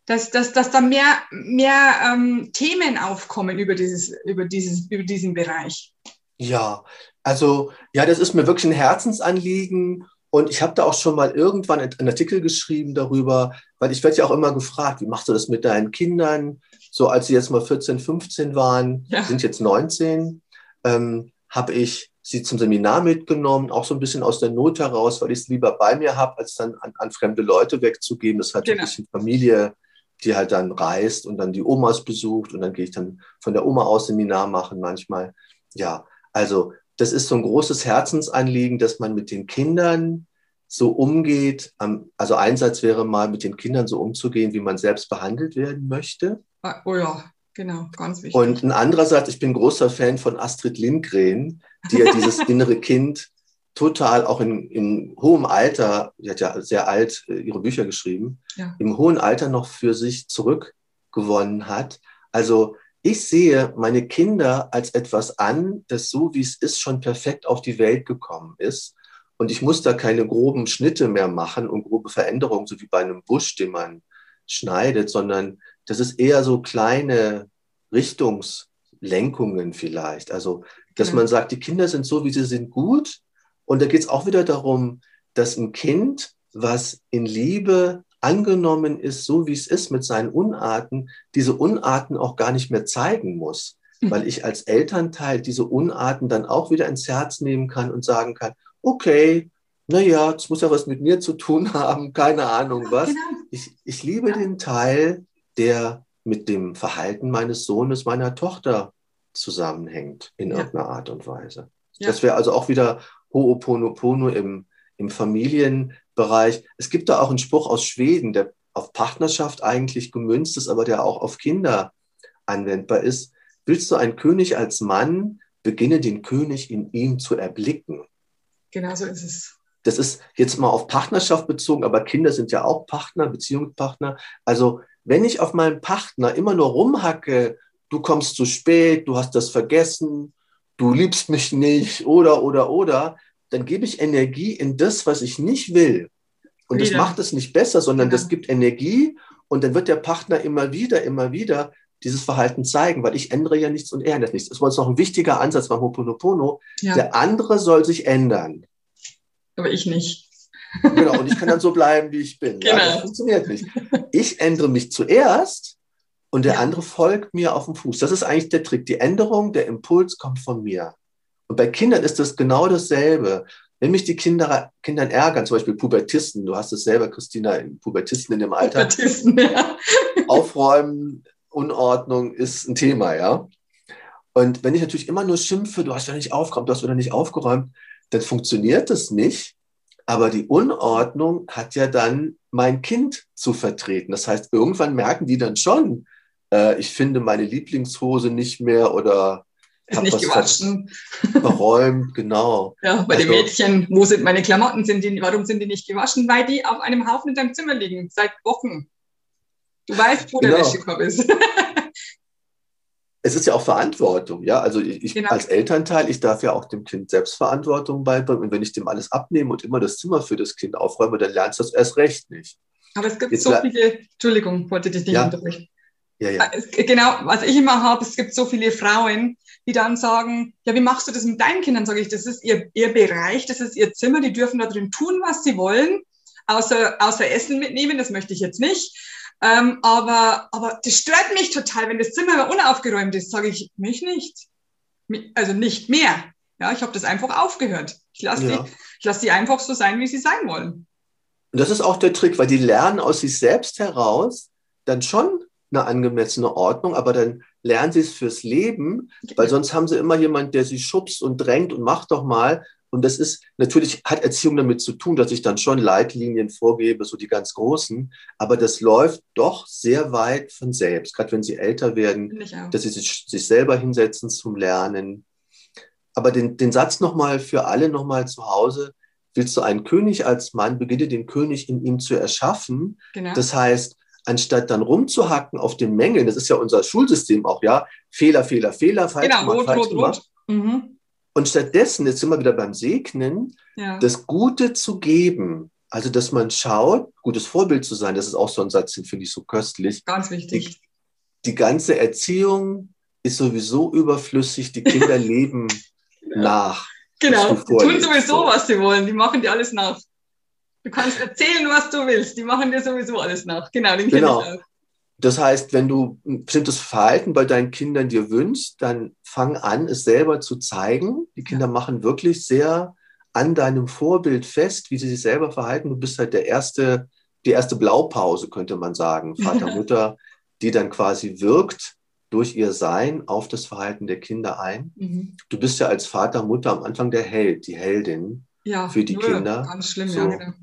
Dass, dass, dass da mehr, mehr ähm, Themen aufkommen über, dieses, über, dieses, über diesen Bereich. Ja, also ja, das ist mir wirklich ein Herzensanliegen. Und ich habe da auch schon mal irgendwann einen Artikel geschrieben darüber, weil ich werde ja auch immer gefragt, wie machst du das mit deinen Kindern? So als sie jetzt mal 14, 15 waren, ja. sind jetzt 19, ähm, habe ich sie zum Seminar mitgenommen, auch so ein bisschen aus der Not heraus, weil ich es lieber bei mir habe, als dann an, an, fremde Leute wegzugeben. Das hat genau. ein bisschen Familie, die halt dann reist und dann die Omas besucht und dann gehe ich dann von der Oma aus Seminar machen manchmal. Ja, also das ist so ein großes Herzensanliegen, dass man mit den Kindern so umgeht. Also Einsatz wäre mal, mit den Kindern so umzugehen, wie man selbst behandelt werden möchte. Ah, oh ja. Genau, ganz wichtig. Und ein anderer Satz, ich bin großer Fan von Astrid Lindgren, die ja dieses innere Kind total auch in, in hohem Alter, sie hat ja sehr alt äh, ihre Bücher geschrieben, ja. im hohen Alter noch für sich zurückgewonnen hat. Also ich sehe meine Kinder als etwas an, das so wie es ist schon perfekt auf die Welt gekommen ist. Und ich muss da keine groben Schnitte mehr machen und grobe Veränderungen, so wie bei einem Busch, den man schneidet, sondern das ist eher so kleine Richtungslenkungen vielleicht. Also, dass genau. man sagt, die Kinder sind so, wie sie sind, gut. Und da geht es auch wieder darum, dass ein Kind, was in Liebe angenommen ist, so wie es ist mit seinen Unarten, diese Unarten auch gar nicht mehr zeigen muss. Mhm. Weil ich als Elternteil diese Unarten dann auch wieder ins Herz nehmen kann und sagen kann, okay, naja, das muss ja was mit mir zu tun haben, keine Ahnung was. Genau. Ich, ich liebe den Teil, der mit dem Verhalten meines Sohnes, meiner Tochter zusammenhängt, in ja. irgendeiner Art und Weise. Ja. Das wäre also auch wieder Ho'oponopono im, im Familienbereich. Es gibt da auch einen Spruch aus Schweden, der auf Partnerschaft eigentlich gemünzt ist, aber der auch auf Kinder anwendbar ist. Willst du ein König als Mann, beginne den König in ihm zu erblicken. Genau so ist es. Das ist jetzt mal auf Partnerschaft bezogen, aber Kinder sind ja auch Partner, Beziehungspartner. Also wenn ich auf meinen Partner immer nur rumhacke, du kommst zu spät, du hast das vergessen, du liebst mich nicht oder, oder, oder, dann gebe ich Energie in das, was ich nicht will. Und wieder. das macht es nicht besser, sondern das gibt Energie und dann wird der Partner immer wieder, immer wieder dieses Verhalten zeigen, weil ich ändere ja nichts und er ändert nichts. Das war jetzt noch ein wichtiger Ansatz beim Hoponopono. Ja. Der andere soll sich ändern. Aber ich nicht. Genau, und ich kann dann so bleiben, wie ich bin. Genau. Ja, das funktioniert nicht. Ich ändere mich zuerst und der ja. andere folgt mir auf dem Fuß. Das ist eigentlich der Trick. Die Änderung, der Impuls kommt von mir. Und bei Kindern ist das genau dasselbe. Wenn mich die Kinder, Kindern ärgern, zum Beispiel Pubertisten, du hast es selber, Christina, Pubertisten in dem Alter. Pubertisten, ja. Aufräumen, Unordnung ist ein Thema, ja. Und wenn ich natürlich immer nur schimpfe, du hast ja nicht aufgeräumt, du hast wieder nicht aufgeräumt, dann funktioniert das nicht. Aber die Unordnung hat ja dann mein Kind zu vertreten. Das heißt, irgendwann merken die dann schon, äh, ich finde meine Lieblingshose nicht mehr oder nicht gewaschen. Verräumt, genau. Ja, bei also, den Mädchen, wo sind meine Klamotten? Sind die, warum sind die nicht gewaschen? Weil die auf einem Haufen in deinem Zimmer liegen, seit Wochen. Du weißt, wo genau. der Wäschekorb ist. es ist ja auch Verantwortung, ja. Also ich genau. als Elternteil, ich darf ja auch dem Kind Selbstverantwortung beibringen. Und wenn ich dem alles abnehme und immer das Zimmer für das Kind aufräume, dann lernst du das erst recht nicht. Aber es gibt Jetzt so viele, Entschuldigung, wollte dich nicht ja. unterbrechen. Ja, ja. Genau, was ich immer habe, es gibt so viele Frauen, die dann sagen, ja, wie machst du das mit deinen Kindern? Sage ich, das ist ihr, ihr Bereich, das ist ihr Zimmer, die dürfen da drin tun, was sie wollen, außer, außer Essen mitnehmen, das möchte ich jetzt nicht. Ähm, aber, aber das stört mich total, wenn das Zimmer unaufgeräumt ist, sage ich, mich nicht. Also nicht mehr. Ja, ich habe das einfach aufgehört. Ich lasse ja. die, lass die einfach so sein, wie sie sein wollen. Und das ist auch der Trick, weil die lernen aus sich selbst heraus dann schon eine angemessene Ordnung, aber dann lernen sie es fürs Leben, weil sonst haben sie immer jemand, der sie schubst und drängt und macht doch mal. Und das ist, natürlich hat Erziehung damit zu tun, dass ich dann schon Leitlinien vorgebe, so die ganz großen. Aber das läuft doch sehr weit von selbst, gerade wenn sie älter werden, dass sie sich, sich selber hinsetzen zum Lernen. Aber den, den Satz nochmal für alle nochmal zu Hause. Willst du einen König als Mann, beginne den König in ihm zu erschaffen. Genau. Das heißt, anstatt dann rumzuhacken auf den Mängeln, das ist ja unser Schulsystem auch, ja, Fehler, Fehler, Fehler, falsch genau, gemacht, rot, falsch rot, gemacht. Rot. Mhm. Und stattdessen, jetzt sind wir wieder beim Segnen, ja. das Gute zu geben. Also, dass man schaut, gutes Vorbild zu sein, das ist auch so ein Satz, den finde ich so köstlich. Ganz wichtig. Die, die ganze Erziehung ist sowieso überflüssig, die Kinder leben genau. nach. Genau, die tun sowieso, was sie wollen, die machen dir alles nach. Du kannst erzählen, was du willst, die machen dir sowieso alles nach. Genau, den genau. ich auch. Das heißt, wenn du ein bestimmtes Verhalten bei deinen Kindern dir wünschst, dann fang an, es selber zu zeigen. Die Kinder machen wirklich sehr an deinem Vorbild fest, wie sie sich selber verhalten. Du bist halt der erste, die erste Blaupause, könnte man sagen, Vater, Mutter, die dann quasi wirkt durch ihr Sein auf das Verhalten der Kinder ein. Mhm. Du bist ja als Vater, Mutter am Anfang der Held, die Heldin ja, für die Kinder. Ganz schlimm, so. ja, genau.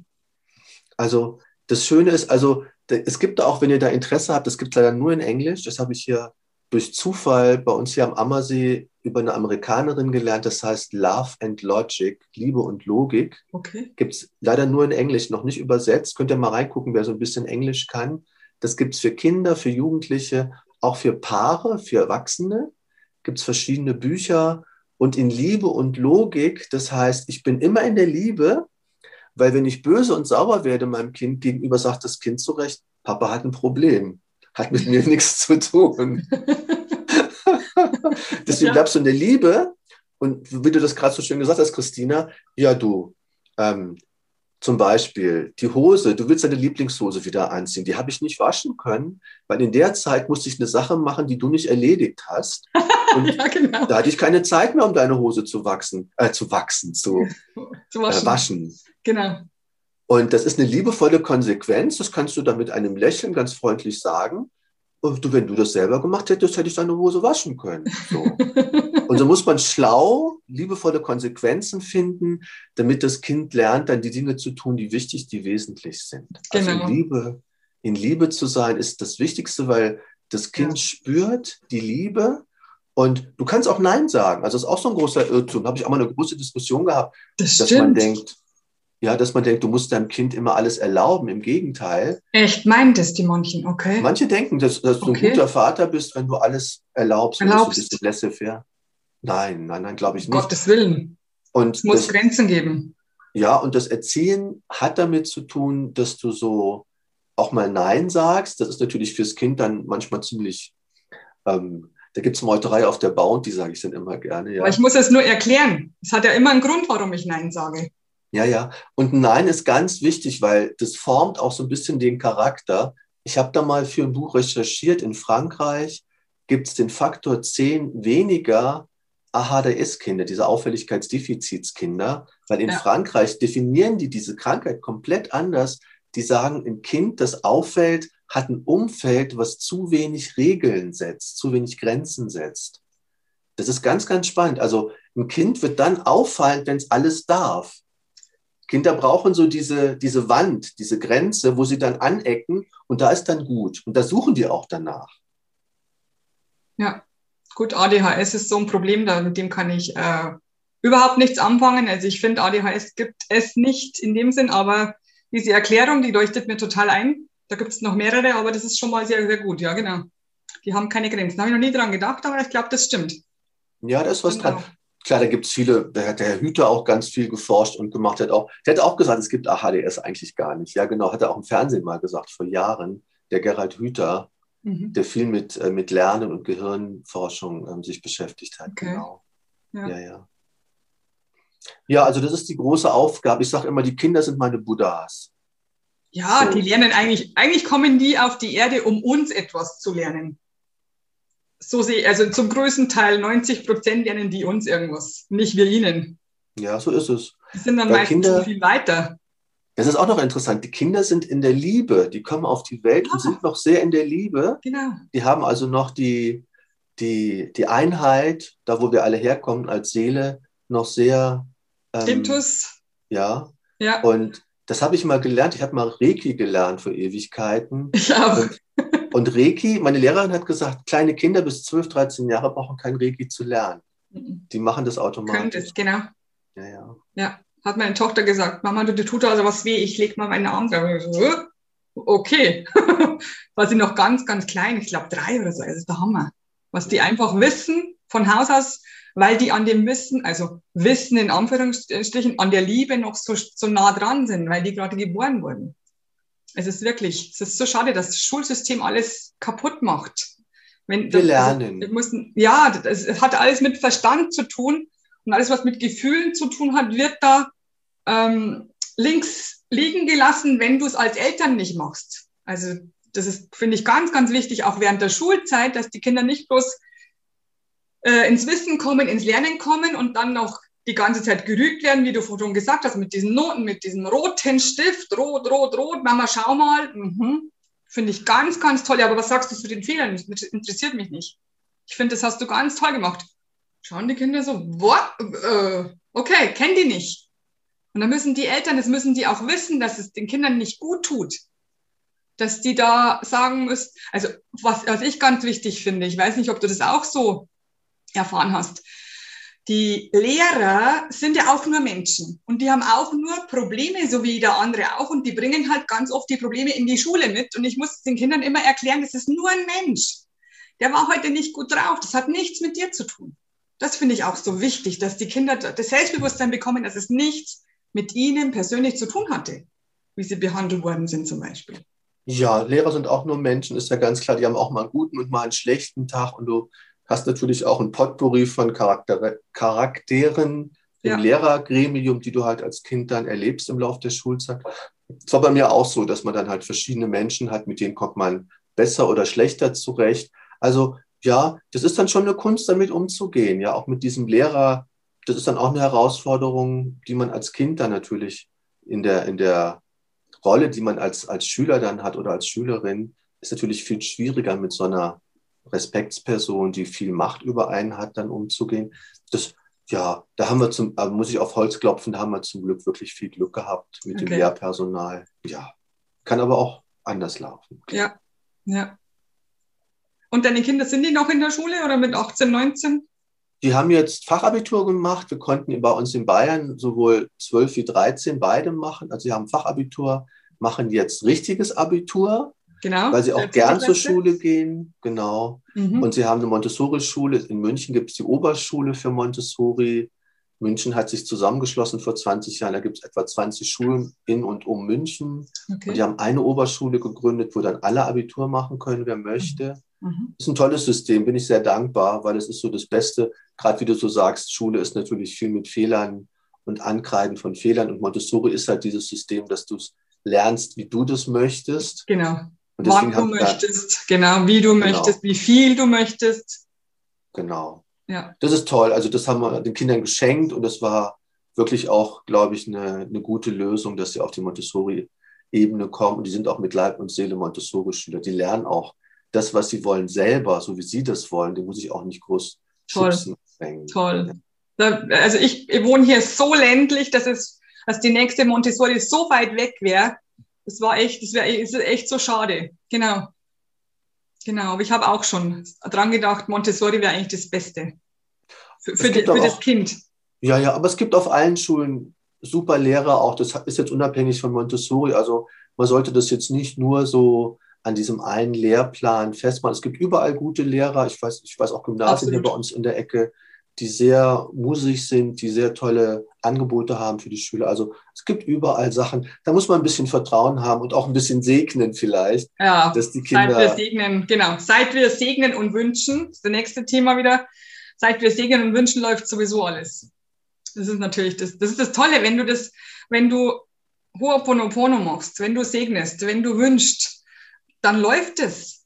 Also das Schöne ist, also es gibt auch, wenn ihr da Interesse habt, das gibt es leider nur in Englisch, das habe ich hier durch Zufall bei uns hier am Ammersee über eine Amerikanerin gelernt, das heißt Love and Logic, Liebe und Logik. Okay. Gibt es leider nur in Englisch, noch nicht übersetzt. Könnt ihr mal reingucken, wer so ein bisschen Englisch kann. Das gibt es für Kinder, für Jugendliche, auch für Paare, für Erwachsene. Gibt es verschiedene Bücher. Und in Liebe und Logik, das heißt, ich bin immer in der Liebe, weil wenn ich böse und sauer werde meinem Kind gegenüber, sagt das Kind zu Recht, Papa hat ein Problem, hat mit mir nichts zu tun. Deswegen bleibst du in der Liebe. Und wie du das gerade so schön gesagt hast, Christina, ja, du, ähm, zum Beispiel die Hose, du willst deine Lieblingshose wieder anziehen, die habe ich nicht waschen können, weil in der Zeit musste ich eine Sache machen, die du nicht erledigt hast. Und ja, genau. da hatte ich keine Zeit mehr, um deine Hose zu wachsen, äh, zu wachsen, zu, zu waschen. Äh, waschen. Genau. Und das ist eine liebevolle Konsequenz, das kannst du dann mit einem Lächeln ganz freundlich sagen. Und wenn du das selber gemacht hättest, hätte ich deine Hose waschen können. So. Und so muss man schlau, liebevolle Konsequenzen finden, damit das Kind lernt, dann die Dinge zu tun, die wichtig, die wesentlich sind. Genau. Also in genau. Liebe, in Liebe zu sein ist das Wichtigste, weil das Kind ja. spürt die Liebe und du kannst auch Nein sagen. Also das ist auch so ein großer Irrtum. Da habe ich auch mal eine große Diskussion gehabt, das dass man denkt, ja, dass man denkt, du musst deinem Kind immer alles erlauben. Im Gegenteil. Echt, meint es die manchen, okay. Manche denken, dass, dass du okay. ein guter Vater bist, wenn du alles erlaubst, erlaubst. du bist laissez-faire. Nein, nein, nein, glaube ich nicht. Gottes Willen. Und es muss das, Grenzen geben. Ja, und das Erziehen hat damit zu tun, dass du so auch mal Nein sagst. Das ist natürlich fürs Kind dann manchmal ziemlich, ähm, da gibt es Meuterei auf der Bounty, sage ich dann immer gerne. Ja. Aber ich muss es nur erklären. Es hat ja immer einen Grund, warum ich Nein sage. Ja, ja. Und Nein ist ganz wichtig, weil das formt auch so ein bisschen den Charakter. Ich habe da mal für ein Buch recherchiert. In Frankreich gibt es den Faktor 10 weniger AHDS-Kinder, diese Auffälligkeitsdefizitskinder, weil in ja. Frankreich definieren die diese Krankheit komplett anders. Die sagen, ein Kind, das auffällt, hat ein Umfeld, was zu wenig Regeln setzt, zu wenig Grenzen setzt. Das ist ganz, ganz spannend. Also ein Kind wird dann auffallend, wenn es alles darf. Kinder brauchen so diese, diese Wand, diese Grenze, wo sie dann anecken und da ist dann gut. Und da suchen die auch danach. Ja, gut, ADHS ist so ein Problem, da, mit dem kann ich äh, überhaupt nichts anfangen. Also ich finde, ADHS gibt es nicht in dem Sinn, aber diese Erklärung, die leuchtet mir total ein. Da gibt es noch mehrere, aber das ist schon mal sehr, sehr gut. Ja, genau. Die haben keine Grenzen. Da habe ich noch nie dran gedacht, aber ich glaube, das stimmt. Ja, da ist was genau. dran klar, da gibt es viele, da hat der Herr Hüter auch ganz viel geforscht und gemacht. Hat auch, der hat auch gesagt, es gibt AHDS eigentlich gar nicht. Ja, genau, hat er auch im Fernsehen mal gesagt, vor Jahren. Der Gerald Hüter, mhm. der viel mit, äh, mit Lernen und Gehirnforschung ähm, sich beschäftigt hat. Okay. Genau. Ja. ja, ja. Ja, also das ist die große Aufgabe. Ich sage immer, die Kinder sind meine Buddhas. Ja, so. die lernen eigentlich, eigentlich kommen die auf die Erde, um uns etwas zu lernen so sehe also zum größten Teil 90 Prozent lernen die uns irgendwas, nicht wir ihnen. Ja, so ist es. Die sind dann Bei meistens Kinder, viel weiter. Das ist auch noch interessant. Die Kinder sind in der Liebe. Die kommen auf die Welt ah. und sind noch sehr in der Liebe. Genau. Die haben also noch die, die, die Einheit, da wo wir alle herkommen als Seele, noch sehr. Ähm, Intus. Ja. Ja. Und das habe ich mal gelernt. Ich habe mal Reiki gelernt für Ewigkeiten. Ich auch. Und und Reiki, meine Lehrerin hat gesagt, kleine Kinder bis 12, 13 Jahre brauchen kein Reiki zu lernen. Mhm. Die machen das automatisch. Können das, genau. Ja, ja. Ja, hat meine Tochter gesagt, Mama, du, tut also was weh, ich lege mal meinen Arm da. So, okay. War sie noch ganz, ganz klein, ich glaube drei oder so, das ist der Hammer. Was die einfach wissen von Haus aus, weil die an dem Wissen, also Wissen in Anführungsstrichen, an der Liebe noch so, so nah dran sind, weil die gerade geboren wurden. Es ist wirklich, es ist so schade, dass das Schulsystem alles kaputt macht. Wenn, wir lernen. Also, müssen, ja, es hat alles mit Verstand zu tun und alles, was mit Gefühlen zu tun hat, wird da ähm, links liegen gelassen, wenn du es als Eltern nicht machst. Also das ist, finde ich, ganz, ganz wichtig, auch während der Schulzeit, dass die Kinder nicht bloß äh, ins Wissen kommen, ins Lernen kommen und dann noch die ganze Zeit gerügt werden, wie du vorhin gesagt hast, mit diesen Noten, mit diesem roten Stift, rot, rot, rot, Mama, schau mal. Mhm. Finde ich ganz, ganz toll. Aber was sagst du zu den Fehlern? Das interessiert mich nicht. Ich finde, das hast du ganz toll gemacht. Schauen die Kinder so, what? Äh, okay, kennen die nicht. Und dann müssen die Eltern, das müssen die auch wissen, dass es den Kindern nicht gut tut. dass die da sagen müssen, also was, was ich ganz wichtig finde, ich weiß nicht, ob du das auch so erfahren hast, die Lehrer sind ja auch nur Menschen und die haben auch nur Probleme, so wie der andere auch. Und die bringen halt ganz oft die Probleme in die Schule mit. Und ich muss den Kindern immer erklären, das ist nur ein Mensch. Der war heute nicht gut drauf. Das hat nichts mit dir zu tun. Das finde ich auch so wichtig, dass die Kinder das Selbstbewusstsein bekommen, dass es nichts mit ihnen persönlich zu tun hatte, wie sie behandelt worden sind zum Beispiel. Ja, Lehrer sind auch nur Menschen, ist ja ganz klar. Die haben auch mal einen guten und mal einen schlechten Tag. Und du hast natürlich auch ein Potpourri von Charakter Charakteren im ja. Lehrergremium, die du halt als Kind dann erlebst im Laufe der Schulzeit. Es war bei mir auch so, dass man dann halt verschiedene Menschen hat, mit denen kommt man besser oder schlechter zurecht. Also ja, das ist dann schon eine Kunst, damit umzugehen. Ja, auch mit diesem Lehrer, das ist dann auch eine Herausforderung, die man als Kind dann natürlich in der, in der Rolle, die man als, als Schüler dann hat oder als Schülerin, ist natürlich viel schwieriger mit so einer Respektsperson, die viel Macht über einen hat, dann umzugehen. Das, ja, da haben wir zum, muss ich auf Holz klopfen, da haben wir zum Glück wirklich viel Glück gehabt mit okay. dem Lehrpersonal. Ja, kann aber auch anders laufen. Ja, ja. Und deine Kinder, sind die noch in der Schule oder mit 18, 19? Die haben jetzt Fachabitur gemacht. Wir konnten bei uns in Bayern sowohl 12 wie 13 beide machen. Also sie haben Fachabitur, machen jetzt richtiges Abitur Genau. Weil sie auch gern zur Schule gehen. Genau. Mhm. Und sie haben eine Montessori-Schule. In München gibt es die Oberschule für Montessori. München hat sich zusammengeschlossen vor 20 Jahren. Da gibt es etwa 20 Schulen in und um München. Okay. Und die haben eine Oberschule gegründet, wo dann alle Abitur machen können, wer möchte. Mhm. mhm. Ist ein tolles System, bin ich sehr dankbar, weil es ist so das Beste. Gerade wie du so sagst, Schule ist natürlich viel mit Fehlern und Ankreiden von Fehlern. Und Montessori ist halt dieses System, dass du es lernst, wie du das möchtest. Genau. Wann du möchtest, genau, wie du genau. möchtest, wie viel du möchtest. Genau. Ja. Das ist toll. Also das haben wir den Kindern geschenkt und das war wirklich auch, glaube ich, eine, eine gute Lösung, dass sie auf die Montessori-Ebene kommen. Und die sind auch mit Leib und Seele Montessori-Schüler. Die lernen auch das, was sie wollen, selber, so wie sie das wollen. Die muss ich auch nicht groß Toll. Toll. Also ich, ich wohne hier so ländlich, dass es, dass die nächste Montessori so weit weg wäre. Das war echt, das wäre echt so schade. Genau. Genau, aber ich habe auch schon dran gedacht, Montessori wäre eigentlich das Beste für, für, die, für das auch, Kind. Ja, ja, aber es gibt auf allen Schulen super Lehrer auch. Das ist jetzt unabhängig von Montessori. Also man sollte das jetzt nicht nur so an diesem einen Lehrplan festmachen. Es gibt überall gute Lehrer. Ich weiß, ich weiß auch Gymnasien hier bei uns in der Ecke, die sehr musig sind, die sehr tolle Angebote haben für die Schüler. Also es gibt überall Sachen, da muss man ein bisschen Vertrauen haben und auch ein bisschen segnen vielleicht. Ja, dass die Kinder. Seit wir segnen, genau. Seit wir segnen und wünschen, das ist das nächste Thema wieder. Seit wir segnen und wünschen, läuft sowieso alles. Das ist natürlich das, das ist das Tolle, wenn du das, wenn du Ho'oponopono machst, wenn du segnest, wenn du wünschst, dann läuft es.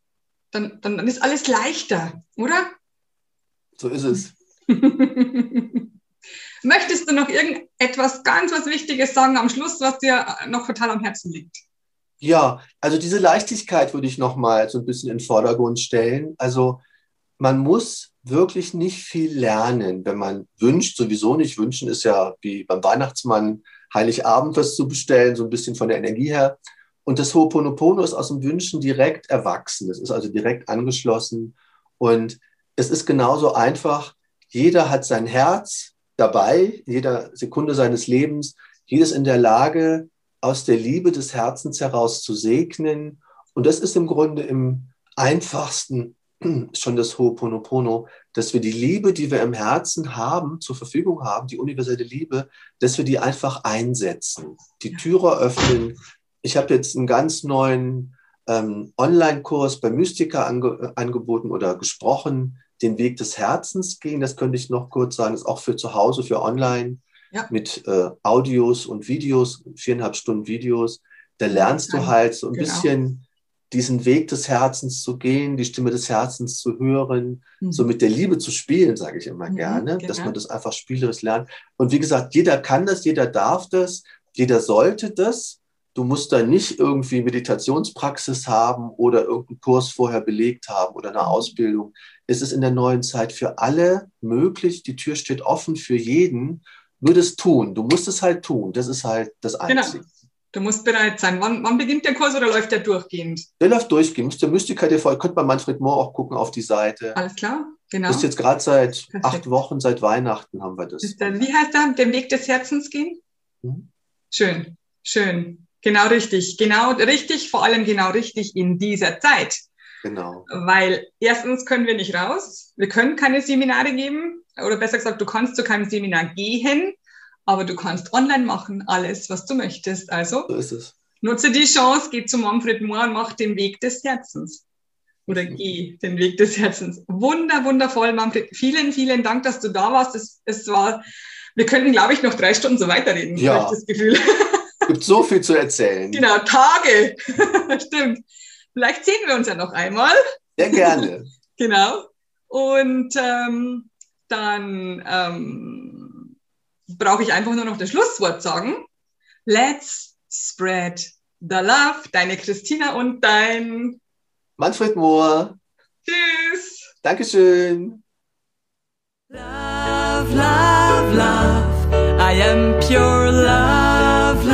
Dann, dann, dann ist alles leichter, oder? So ist es. Möchtest du noch irgendetwas ganz was Wichtiges sagen am Schluss, was dir noch total am Herzen liegt? Ja, also diese Leichtigkeit würde ich noch mal so ein bisschen in den Vordergrund stellen. Also man muss wirklich nicht viel lernen, wenn man wünscht. Sowieso nicht wünschen ist ja wie beim Weihnachtsmann Heiligabend was zu bestellen, so ein bisschen von der Energie her. Und das Ho'oponopono ist aus dem Wünschen direkt erwachsen. Es ist also direkt angeschlossen. Und es ist genauso einfach, jeder hat sein Herz dabei, jeder Sekunde seines Lebens. Jeder ist in der Lage, aus der Liebe des Herzens heraus zu segnen. Und das ist im Grunde im einfachsten schon das Ho'oponopono, dass wir die Liebe, die wir im Herzen haben, zur Verfügung haben, die universelle Liebe, dass wir die einfach einsetzen, die Türe öffnen. Ich habe jetzt einen ganz neuen ähm, Online-Kurs bei Mystica ange angeboten oder gesprochen, den Weg des Herzens gehen. Das könnte ich noch kurz sagen, ist auch für zu Hause, für online ja. mit äh, Audios und Videos, viereinhalb Stunden Videos. Da lernst du halt so ein genau. bisschen diesen Weg des Herzens zu gehen, die Stimme des Herzens zu hören, mhm. so mit der Liebe zu spielen, sage ich immer mhm, gerne, genau. dass man das einfach spielerisch lernt. Und wie gesagt, jeder kann das, jeder darf das, jeder sollte das. Du musst da nicht irgendwie Meditationspraxis haben oder irgendeinen Kurs vorher belegt haben oder eine mhm. Ausbildung. Es ist in der neuen Zeit für alle möglich. Die Tür steht offen für jeden. Nur das tun. Du musst es halt tun. Das ist halt das genau. Einzige. Genau. Du musst bereit sein. Wann, wann beginnt der Kurs oder läuft der durchgehend? Der läuft durchgehend. Ihr Mystiker TV, könnt bei Manfred Mohr auch gucken auf die Seite. Alles klar, genau. Ist jetzt gerade seit Perfekt. acht Wochen, seit Weihnachten haben wir das. Ist der, wie heißt der? Den Weg des Herzens gehen? Mhm. Schön, schön. Genau richtig. Genau richtig, vor allem genau richtig in dieser Zeit. Genau. Weil erstens können wir nicht raus. Wir können keine Seminare geben. Oder besser gesagt, du kannst zu keinem Seminar gehen, aber du kannst online machen, alles, was du möchtest. Also So es. nutze die Chance, geh zu Manfred Mohr und mach den Weg des Herzens. Oder geh den Weg des Herzens. Wunder, wundervoll, Manfred. Vielen, vielen Dank, dass du da warst. Es, es war, wir könnten, glaube ich, noch drei Stunden so weiterreden, Ja. habe ich das Gefühl. Gibt so viel zu erzählen. genau, Tage. Stimmt. Vielleicht sehen wir uns ja noch einmal. Sehr gerne. Genau. Und ähm, dann ähm, brauche ich einfach nur noch das Schlusswort sagen. Let's spread the love. Deine Christina und dein Manfred Mohr, Tschüss. Dankeschön. Love, love, love. I am pure love.